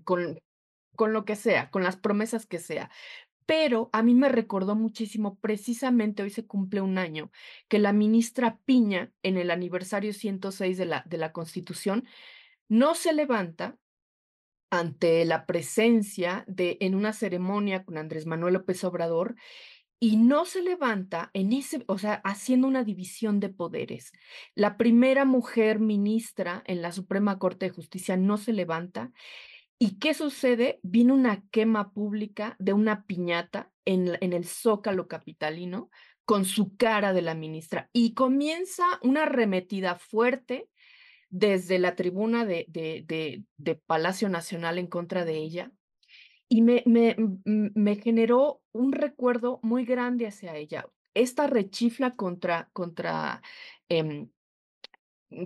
Con, con lo que sea, con las promesas que sea pero a mí me recordó muchísimo, precisamente hoy se cumple un año, que la ministra Piña, en el aniversario 106 de la, de la Constitución, no se levanta ante la presencia de, en una ceremonia con Andrés Manuel López Obrador, y no se levanta en ese, o sea, haciendo una división de poderes. La primera mujer ministra en la Suprema Corte de Justicia no se levanta ¿Y qué sucede? Viene una quema pública de una piñata en, el zócalo capitalino con su cara de la ministra y comienza una arremetida fuerte desde la tribuna de, Palacio Nacional en contra de ella y me, generó un recuerdo muy grande hacia ella. Esta rechifla contra, contra em,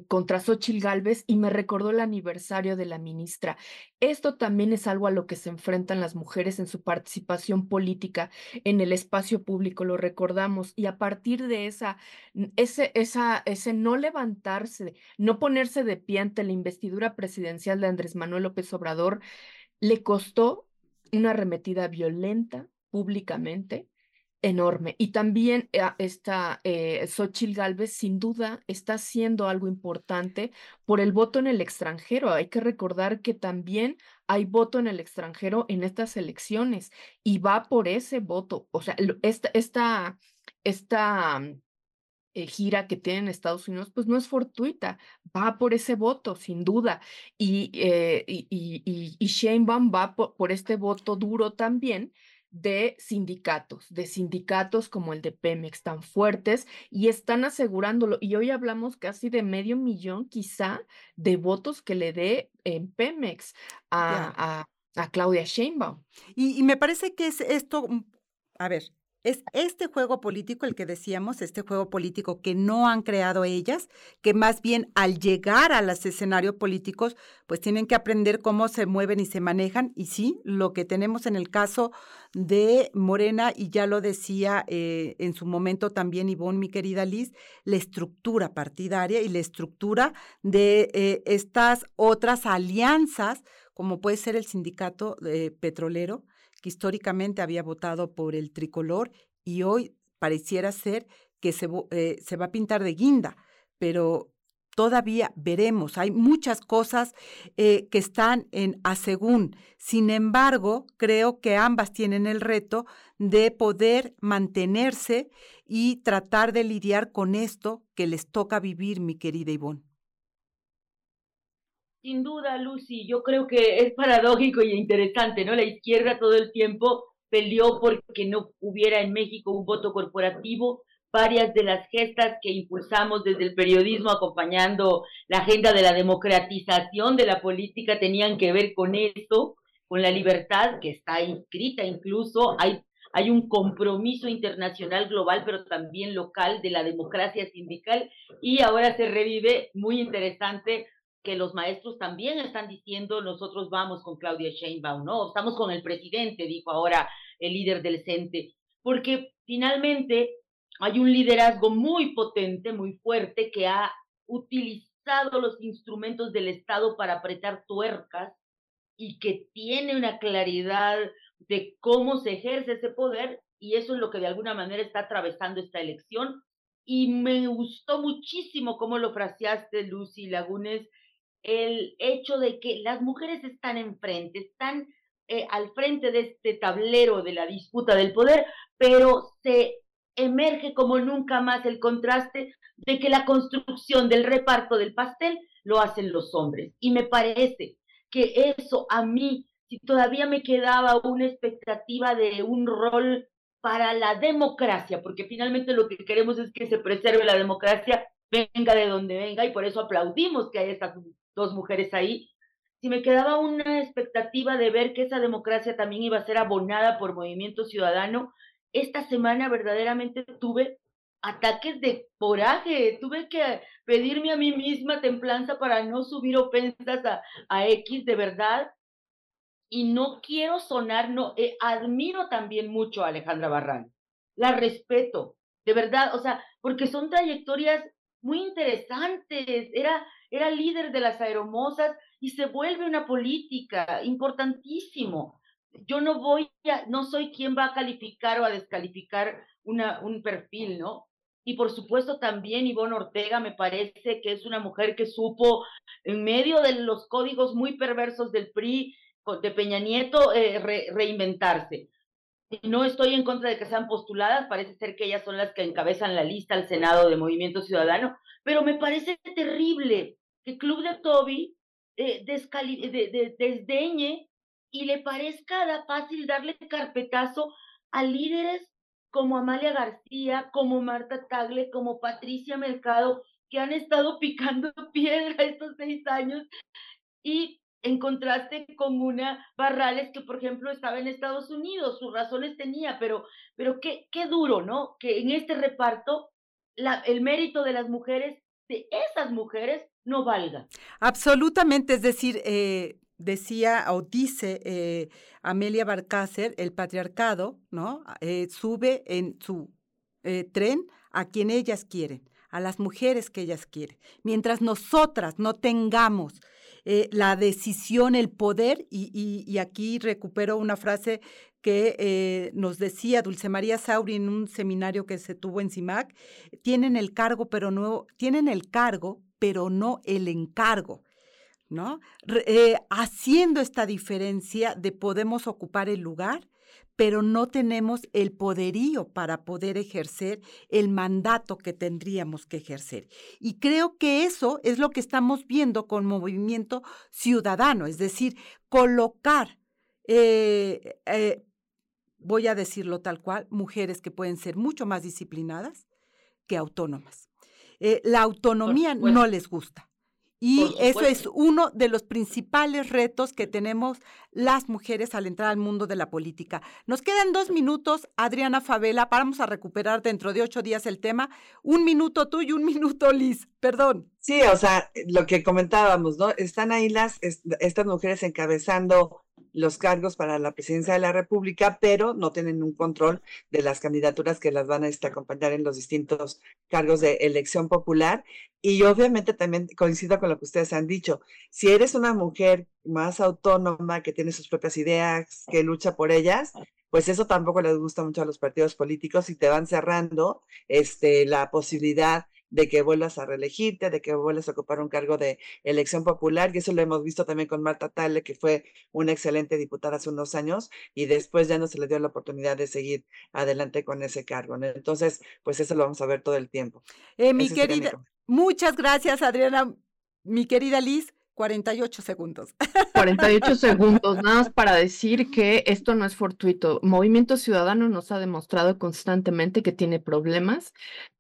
contra Xochil Gálvez y me recordó el aniversario de la ministra. Esto también es algo a lo que se enfrentan las mujeres en su participación política en el espacio público, lo recordamos, y a partir de esa, ese, esa, ese no levantarse, no ponerse de pie ante la investidura presidencial de Andrés Manuel López Obrador, le costó una arremetida violenta públicamente enorme. Y también eh, esta eh, Xochil Gálvez, sin duda, está haciendo algo importante por el voto en el extranjero. Hay que recordar que también hay voto en el extranjero en estas elecciones y va por ese voto. O sea, esta, esta, esta mm, eh, gira que tiene en Estados Unidos, pues no es fortuita, va por ese voto, sin duda. Y, eh, y, y, y, Sheinbaum va por este voto duro también de sindicatos, de sindicatos como el de Pemex tan fuertes y están asegurándolo. Y hoy hablamos casi de medio millón quizá de votos que le dé en Pemex a, a, Claudia Sheinbaum. Y, y, me parece que es esto, mm, a ver, es este juego político el que decíamos, este juego político que no han creado ellas, que más bien al llegar a los escenarios políticos, pues tienen que aprender cómo se mueven y se manejan. Y sí, lo que tenemos en el caso de Morena, y ya lo decía eh, en su momento también Ivonne, mi querida Liz, la estructura partidaria y la estructura de eh, estas otras alianzas, como puede ser el sindicato eh, petrolero, que históricamente había votado por el tricolor y hoy pareciera ser que se, eh, va a pintar de guinda, pero todavía veremos. Hay muchas cosas eh, que están en asegún. Sin embargo, creo que ambas tienen el reto de poder mantenerse y tratar de lidiar con esto que les toca vivir, mi querida Ivonne. Sin duda, Lucy, yo creo que es paradójico y interesante, ¿no? La izquierda todo el tiempo peleó porque no hubiera en México un voto corporativo. Varias de las gestas que impulsamos desde el periodismo acompañando la agenda de la democratización de la política tenían que ver con esto, con la libertad que está inscrita incluso. Hay, hay un compromiso internacional global, pero también local de la democracia sindical y ahora se revive, muy interesante, que los maestros también están diciendo, nosotros vamos con Claudia Sheinbaum, ¿no? Estamos con el presidente, dijo ahora el líder del CENTE, porque finalmente hay un liderazgo muy potente, muy fuerte, que ha utilizado los instrumentos del Estado para apretar tuercas y que tiene una claridad de cómo se ejerce ese poder y eso es lo que de alguna manera está atravesando esta elección. Y me gustó muchísimo cómo lo fraseaste, Lucy Lagunes, el hecho de que las mujeres están enfrente, están eh, al frente de este tablero de la disputa del poder, pero se emerge como nunca más el contraste de que la construcción del reparto del pastel lo hacen los hombres. Y me parece que eso a mí, si todavía me quedaba una expectativa de un rol para la democracia, porque finalmente lo que queremos es que se preserve la democracia, venga de donde venga, y por eso aplaudimos que haya estas dos mujeres ahí, si me quedaba una expectativa de ver que esa democracia también iba a ser abonada por movimiento ciudadano, esta semana verdaderamente tuve ataques de coraje, tuve que pedirme a mí misma templanza para no subir ofensas a, a X de verdad. Y no quiero sonar, no, eh, admiro también mucho a Alejandra Barran, la respeto, de verdad, o sea, porque son trayectorias muy interesantes, era era líder de las aeromosas y se vuelve una política, importantísimo. Yo no voy a, no soy quien va a calificar o a descalificar una, un perfil, ¿no? Y por supuesto también Ivonne Ortega me parece que es una mujer que supo, en medio de los códigos muy perversos del PRI, de Peña Nieto, eh, reinventarse. No estoy en contra de que sean postuladas, parece ser que ellas son las que encabezan la lista al Senado de Movimiento Ciudadano, pero me parece terrible que Club de Toby eh, desdeñe y le parezca fácil darle carpetazo a líderes como Amalia García, como Marta Tagle, como Patricia Mercado, que han estado (laughs) picando piedra estos seis años y en contraste con una Barrales que, por ejemplo, estaba en Estados Unidos, sus razones tenía, pero, pero qué, qué duro, ¿no? Que en este reparto la, el mérito de las mujeres, de esas mujeres, no valga. Absolutamente, es decir, eh, decía o dice eh, Amelia Barcácer, el patriarcado, ¿no? Eh, sube en su tren a quien ellas quieren, a las mujeres que ellas quieren. Mientras nosotras no tengamos la decisión, el poder, y, y, aquí recupero una frase que nos decía Dulce María Sauri en un seminario que se tuvo en CIMAC, tienen el cargo, pero no, tienen el cargo, pero no el encargo. ¿no? Eh, haciendo esta diferencia de podemos ocupar el lugar, pero no tenemos el poderío para poder ejercer el mandato que tendríamos que ejercer. Y creo que eso es lo que estamos viendo con movimiento ciudadano, es decir, colocar, eh, eh, voy a decirlo tal cual, mujeres que pueden ser mucho más disciplinadas que autónomas. Eh, la autonomía no les gusta. Y eso es uno de los principales retos que tenemos las mujeres al entrar al mundo de la política. Nos quedan dos minutos, Adriana Favela, vamos a recuperar dentro de ocho días el tema. Un minuto tú y un (laughs) minuto Liz, perdón. Sí, o sea, lo que comentábamos, ¿no? Están ahí las, estas mujeres encabezando los cargos para la presidencia de la República, pero no tienen un control de las candidaturas que las van a este, acompañar en los distintos cargos de elección popular. Y obviamente también coincido con lo que ustedes han dicho. Si eres una mujer más autónoma, que tiene sus propias ideas, que lucha por ellas, pues eso tampoco les gusta mucho a los partidos políticos y te van cerrando este, la posibilidad de que vuelvas a reelegirte, de que vuelvas a ocupar un cargo de elección popular, y eso lo hemos visto también con Marta Tale, que fue una excelente diputada hace unos años, y después ya no se le dio la oportunidad de seguir adelante con ese cargo. Entonces, pues eso lo vamos a ver todo el tiempo. Eh, mi querida, muchas gracias, Adriana. Mi querida Liz, 48 segundos. (laughs) 48 segundos, nada más para decir que esto no es fortuito. Movimiento Ciudadano nos ha demostrado constantemente que tiene problemas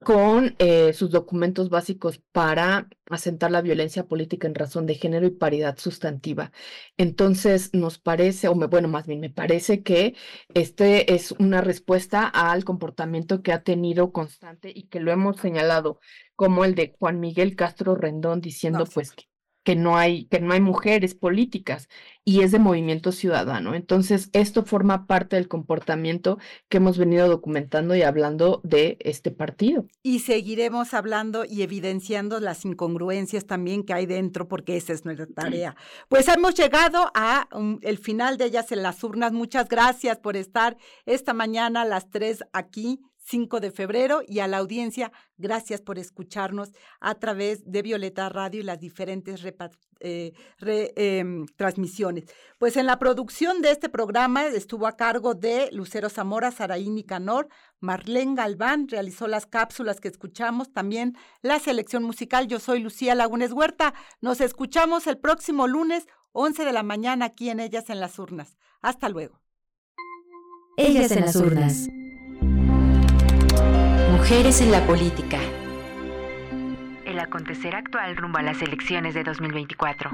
con eh, sus documentos básicos para asentar la violencia política en razón de género y paridad sustantiva. Entonces, nos parece, o me, bueno, más bien me parece que este es una respuesta al comportamiento que ha tenido constante y que lo hemos señalado como el de Juan Miguel Castro Rendón diciendo pues que que no hay, que no hay mujeres políticas y es de movimiento ciudadano. Entonces, esto forma parte del comportamiento que hemos venido documentando y hablando de este partido. Y seguiremos hablando y evidenciando las incongruencias también que hay dentro, porque esa es nuestra tarea. (clears throat) Pues hemos llegado a el final de ellas en las urnas. Muchas gracias por estar esta mañana a las tres aquí 5 de febrero y a la audiencia, gracias por escucharnos a través de Violeta Radio y las diferentes eh, em, transmisiones. Pues en la producción de este programa estuvo a cargo de Lucero Zamora, Saraí Nicanor, Marlene Galván realizó las cápsulas que escuchamos, también la selección musical. Yo soy Lucía Lagunes Huerta. Nos escuchamos el próximo lunes, 11 de la mañana, aquí en Ellas en las Urnas. Hasta luego. Ellas en las Urnas. Mujeres en la política. El acontecer actual rumbo a las elecciones de 2024.